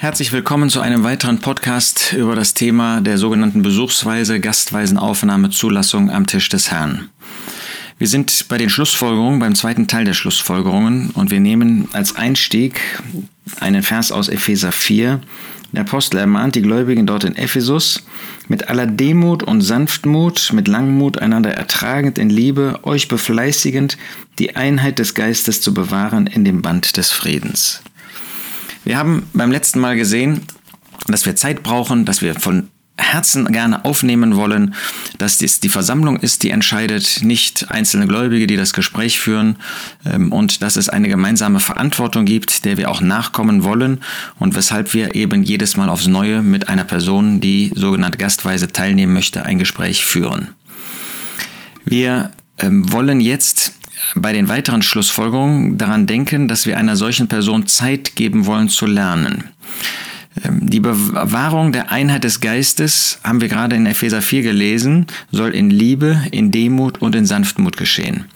Herzlich willkommen zu einem weiteren Podcast über das Thema der sogenannten Besuchsweise, Gastweisenaufnahme, Zulassung am Tisch des Herrn. Wir sind bei den Schlussfolgerungen, beim zweiten Teil der Schlussfolgerungen und wir nehmen als Einstieg einen Vers aus Epheser 4. Der Apostel ermahnt die Gläubigen dort in Ephesus, mit aller Demut und Sanftmut, mit Langmut einander ertragend in Liebe, euch befleißigend, die Einheit des Geistes zu bewahren in dem Band des Friedens. Wir haben beim letzten Mal gesehen, dass wir Zeit brauchen, dass wir von Herzen gerne aufnehmen wollen, dass dies die Versammlung ist, die entscheidet, nicht einzelne Gläubige, die das Gespräch führen ähm, und dass es eine gemeinsame Verantwortung gibt, der wir auch nachkommen wollen und weshalb wir eben jedes Mal aufs Neue mit einer Person, die sogenannt gastweise teilnehmen möchte, ein Gespräch führen. Wir ähm, wollen jetzt bei den weiteren Schlussfolgerungen daran denken, dass wir einer solchen Person Zeit geben wollen zu lernen. Ähm, die Bewahrung der Einheit des Geistes, haben wir gerade in Epheser 4 gelesen, soll in Liebe, in Demut und in Sanftmut geschehen.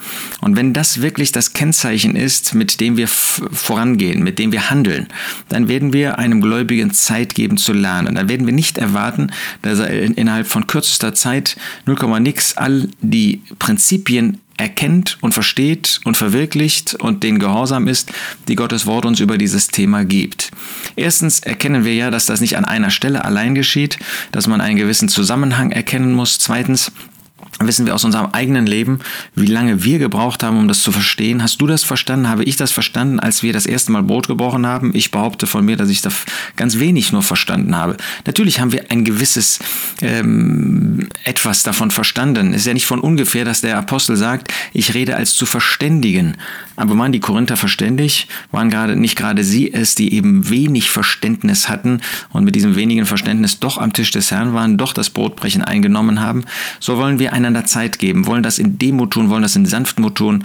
Und wenn das wirklich das Kennzeichen ist, mit dem wir vorangehen, mit dem wir handeln, dann werden wir einem Gläubigen Zeit geben zu lernen. Dann werden wir nicht erwarten, dass er innerhalb von kürzester Zeit 0, nix all die Prinzipien erkennt und versteht und verwirklicht und den Gehorsam ist, die Gottes Wort uns über dieses Thema gibt. Erstens erkennen wir ja, dass das nicht an einer Stelle allein geschieht, dass man einen gewissen Zusammenhang erkennen muss. Zweitens, wissen wir aus unserem eigenen Leben, wie lange wir gebraucht haben, um das zu verstehen. Hast du das verstanden? Habe ich das verstanden, als wir das erste Mal Brot gebrochen haben? Ich behaupte von mir, dass ich das ganz wenig nur verstanden habe. Natürlich haben wir ein gewisses ähm, etwas davon verstanden. Es ist ja nicht von ungefähr, dass der Apostel sagt, ich rede als zu verständigen. Aber waren die Korinther verständig? Waren gerade nicht gerade sie es, die eben wenig Verständnis hatten und mit diesem wenigen Verständnis doch am Tisch des Herrn waren, doch das Brotbrechen eingenommen haben? So wollen wir einander Zeit geben, wollen das in Demut tun, wollen das in Sanftmut tun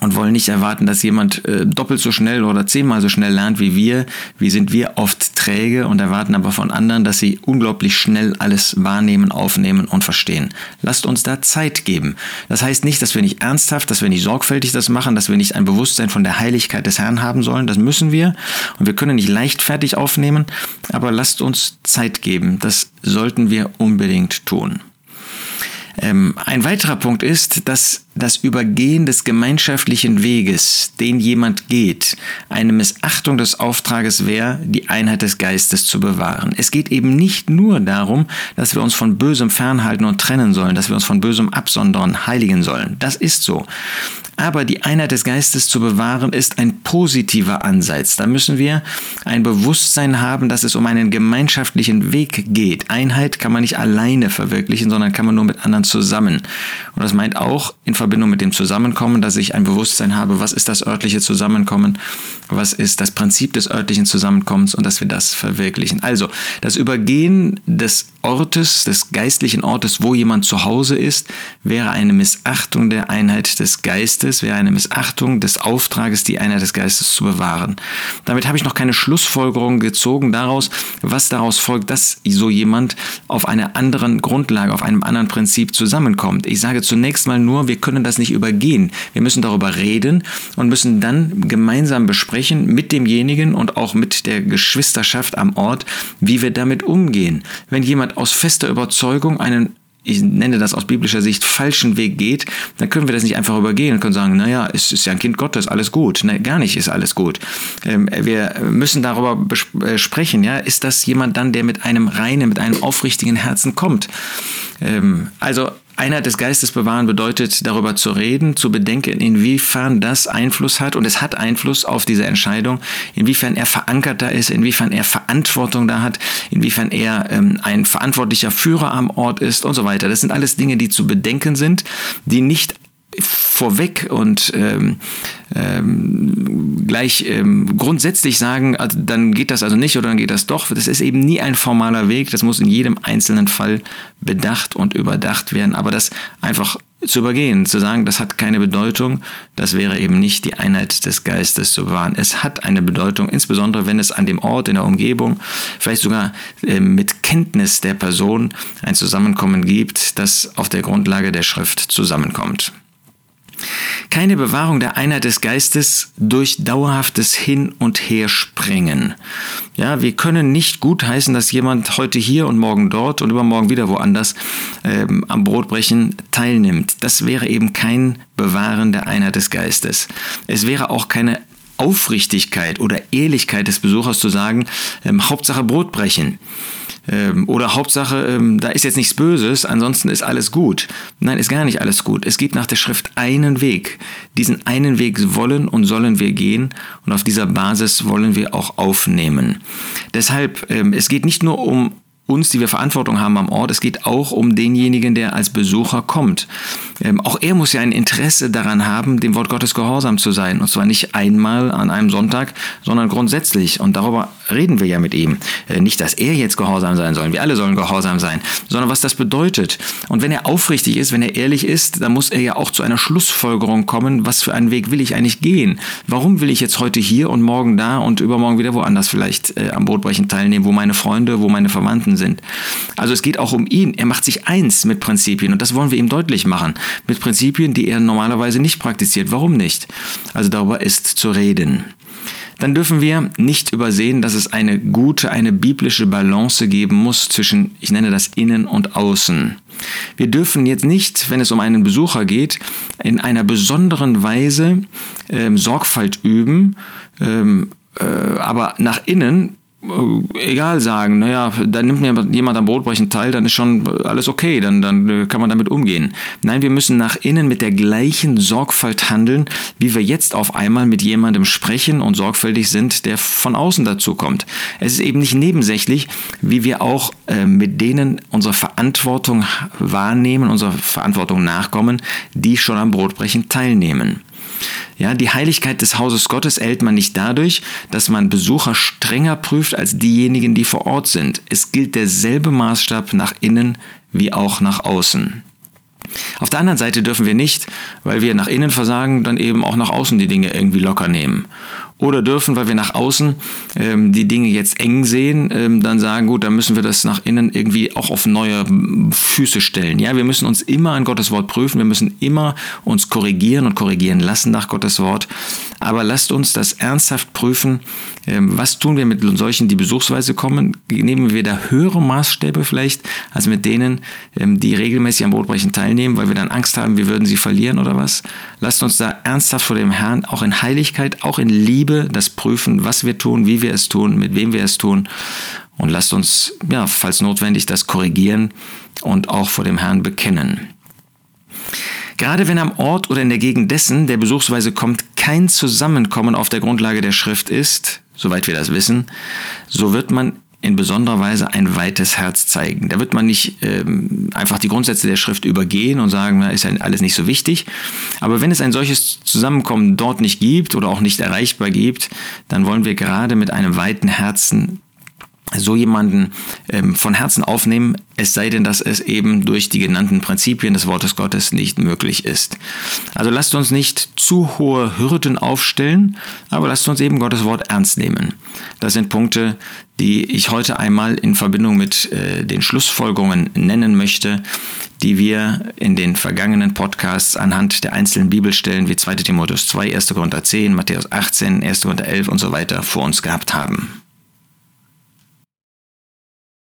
und wollen nicht erwarten, dass jemand äh, doppelt so schnell oder zehnmal so schnell lernt wie wir. Wie sind wir oft träge und erwarten aber von anderen, dass sie unglaublich schnell alles wahrnehmen, aufnehmen und verstehen. Lasst uns da Zeit geben. Das heißt nicht, dass wir nicht ernsthaft, dass wir nicht sorgfältig das machen, dass wir nicht ein Bewusstsein von der Heiligkeit des Herrn haben sollen. Das müssen wir und wir können nicht leichtfertig aufnehmen, aber lasst uns Zeit geben. Das sollten wir unbedingt tun. Ähm, ein weiterer Punkt ist, dass das Übergehen des gemeinschaftlichen Weges, den jemand geht, eine Missachtung des Auftrages wäre, die Einheit des Geistes zu bewahren. Es geht eben nicht nur darum, dass wir uns von Bösem fernhalten und trennen sollen, dass wir uns von Bösem absondern, heiligen sollen. Das ist so. Aber die Einheit des Geistes zu bewahren ist ein positiver Ansatz. Da müssen wir ein Bewusstsein haben, dass es um einen gemeinschaftlichen Weg geht. Einheit kann man nicht alleine verwirklichen, sondern kann man nur mit anderen zusammen. Und das meint auch in Verbindung mit dem Zusammenkommen, dass ich ein Bewusstsein habe, was ist das örtliche Zusammenkommen, was ist das Prinzip des örtlichen Zusammenkommens und dass wir das verwirklichen. Also das Übergehen des Ortes, des geistlichen Ortes, wo jemand zu Hause ist, wäre eine Missachtung der Einheit des Geistes, wäre eine Missachtung des Auftrages, die Einheit des Geistes zu bewahren. Damit habe ich noch keine Schlussfolgerung gezogen daraus, was daraus folgt, dass so jemand auf einer anderen Grundlage, auf einem anderen Prinzip zusammenkommt. Ich sage zunächst mal nur, wir können das nicht übergehen. Wir müssen darüber reden und müssen dann gemeinsam besprechen mit demjenigen und auch mit der Geschwisterschaft am Ort, wie wir damit umgehen. Wenn jemand aus fester Überzeugung einen ich nenne das aus biblischer Sicht, falschen Weg geht, dann können wir das nicht einfach übergehen und können sagen, naja, es ist ja ein Kind Gottes, alles gut. Nein, gar nicht ist alles gut. Ähm, wir müssen darüber äh, sprechen, ja, ist das jemand dann, der mit einem reinen, mit einem aufrichtigen Herzen kommt? Ähm, also Einheit des Geistes bewahren bedeutet, darüber zu reden, zu bedenken, inwiefern das Einfluss hat und es hat Einfluss auf diese Entscheidung, inwiefern er verankert da ist, inwiefern er Verantwortung da hat, inwiefern er ähm, ein verantwortlicher Führer am Ort ist und so weiter. Das sind alles Dinge, die zu bedenken sind, die nicht vorweg und ähm, ähm, gleich ähm, grundsätzlich sagen, also dann geht das also nicht oder dann geht das doch. Das ist eben nie ein formaler Weg. Das muss in jedem einzelnen Fall bedacht und überdacht werden. Aber das einfach zu übergehen, zu sagen, das hat keine Bedeutung, das wäre eben nicht die Einheit des Geistes zu bewahren. Es hat eine Bedeutung, insbesondere wenn es an dem Ort, in der Umgebung, vielleicht sogar äh, mit Kenntnis der Person ein Zusammenkommen gibt, das auf der Grundlage der Schrift zusammenkommt. Keine Bewahrung der Einheit des Geistes durch dauerhaftes Hin- und Herspringen. Ja, wir können nicht gutheißen, dass jemand heute hier und morgen dort und übermorgen wieder woanders ähm, am Brotbrechen teilnimmt. Das wäre eben kein Bewahren der Einheit des Geistes. Es wäre auch keine Aufrichtigkeit oder Ehrlichkeit des Besuchers zu sagen, ähm, Hauptsache Brotbrechen. Ähm, oder Hauptsache, ähm, da ist jetzt nichts Böses, ansonsten ist alles gut. Nein, ist gar nicht alles gut. Es gibt nach der Schrift einen Weg. Diesen einen Weg wollen und sollen wir gehen und auf dieser Basis wollen wir auch aufnehmen. Deshalb, ähm, es geht nicht nur um uns, die wir Verantwortung haben am Ort, es geht auch um denjenigen, der als Besucher kommt. Ähm, auch er muss ja ein Interesse daran haben, dem Wort Gottes gehorsam zu sein. Und zwar nicht einmal an einem Sonntag, sondern grundsätzlich. Und darüber reden wir ja mit ihm. Äh, nicht, dass er jetzt gehorsam sein soll, wir alle sollen gehorsam sein, sondern was das bedeutet. Und wenn er aufrichtig ist, wenn er ehrlich ist, dann muss er ja auch zu einer Schlussfolgerung kommen, was für einen Weg will ich eigentlich gehen? Warum will ich jetzt heute hier und morgen da und übermorgen wieder woanders vielleicht äh, am Brotbrechen teilnehmen, wo meine Freunde, wo meine Verwandten sind. Also es geht auch um ihn. Er macht sich eins mit Prinzipien und das wollen wir ihm deutlich machen. Mit Prinzipien, die er normalerweise nicht praktiziert. Warum nicht? Also darüber ist zu reden dann dürfen wir nicht übersehen, dass es eine gute, eine biblische Balance geben muss zwischen, ich nenne das Innen und Außen. Wir dürfen jetzt nicht, wenn es um einen Besucher geht, in einer besonderen Weise ähm, Sorgfalt üben, ähm, äh, aber nach innen egal sagen, naja, da nimmt mir jemand am Brotbrechen teil, dann ist schon alles okay, dann, dann äh, kann man damit umgehen. Nein, wir müssen nach innen mit der gleichen Sorgfalt handeln, wie wir jetzt auf einmal mit jemandem sprechen und sorgfältig sind, der von außen dazu kommt. Es ist eben nicht nebensächlich, wie wir auch äh, mit denen unsere Verantwortung wahrnehmen, unserer Verantwortung nachkommen, die schon am Brotbrechen teilnehmen. Ja, die Heiligkeit des Hauses Gottes erhält man nicht dadurch, dass man Besucher strenger prüft als diejenigen, die vor Ort sind. Es gilt derselbe Maßstab nach innen wie auch nach außen. Auf der anderen Seite dürfen wir nicht, weil wir nach innen versagen, dann eben auch nach außen die Dinge irgendwie locker nehmen oder dürfen, weil wir nach außen ähm, die Dinge jetzt eng sehen, ähm, dann sagen, gut, dann müssen wir das nach innen irgendwie auch auf neue Füße stellen. Ja, wir müssen uns immer an Gottes Wort prüfen, wir müssen immer uns korrigieren und korrigieren lassen nach Gottes Wort. Aber lasst uns das ernsthaft prüfen. Ähm, was tun wir mit solchen, die besuchsweise kommen? Nehmen wir da höhere Maßstäbe vielleicht als mit denen, ähm, die regelmäßig am Brotbrechen teilnehmen, weil wir dann Angst haben, wir würden sie verlieren oder was? Lasst uns da ernsthaft vor dem Herrn, auch in Heiligkeit, auch in Liebe, das prüfen, was wir tun, wie wir es tun, mit wem wir es tun. Und lasst uns, ja, falls notwendig, das korrigieren und auch vor dem Herrn bekennen. Gerade wenn am Ort oder in der Gegend dessen, der besuchsweise kommt, kein Zusammenkommen auf der Grundlage der Schrift ist, soweit wir das wissen, so wird man in besonderer Weise ein weites Herz zeigen. Da wird man nicht ähm, einfach die Grundsätze der Schrift übergehen und sagen, na, ist ja alles nicht so wichtig. Aber wenn es ein solches Zusammenkommen dort nicht gibt oder auch nicht erreichbar gibt, dann wollen wir gerade mit einem weiten Herzen so jemanden ähm, von Herzen aufnehmen, es sei denn, dass es eben durch die genannten Prinzipien des Wortes Gottes nicht möglich ist. Also lasst uns nicht zu hohe Hürden aufstellen, aber lasst uns eben Gottes Wort ernst nehmen. Das sind Punkte, die ich heute einmal in Verbindung mit äh, den Schlussfolgerungen nennen möchte, die wir in den vergangenen Podcasts anhand der einzelnen Bibelstellen wie 2 Timotheus 2, 1. Korinther 10, Matthäus 18, 1. Korinther 11 und so weiter vor uns gehabt haben.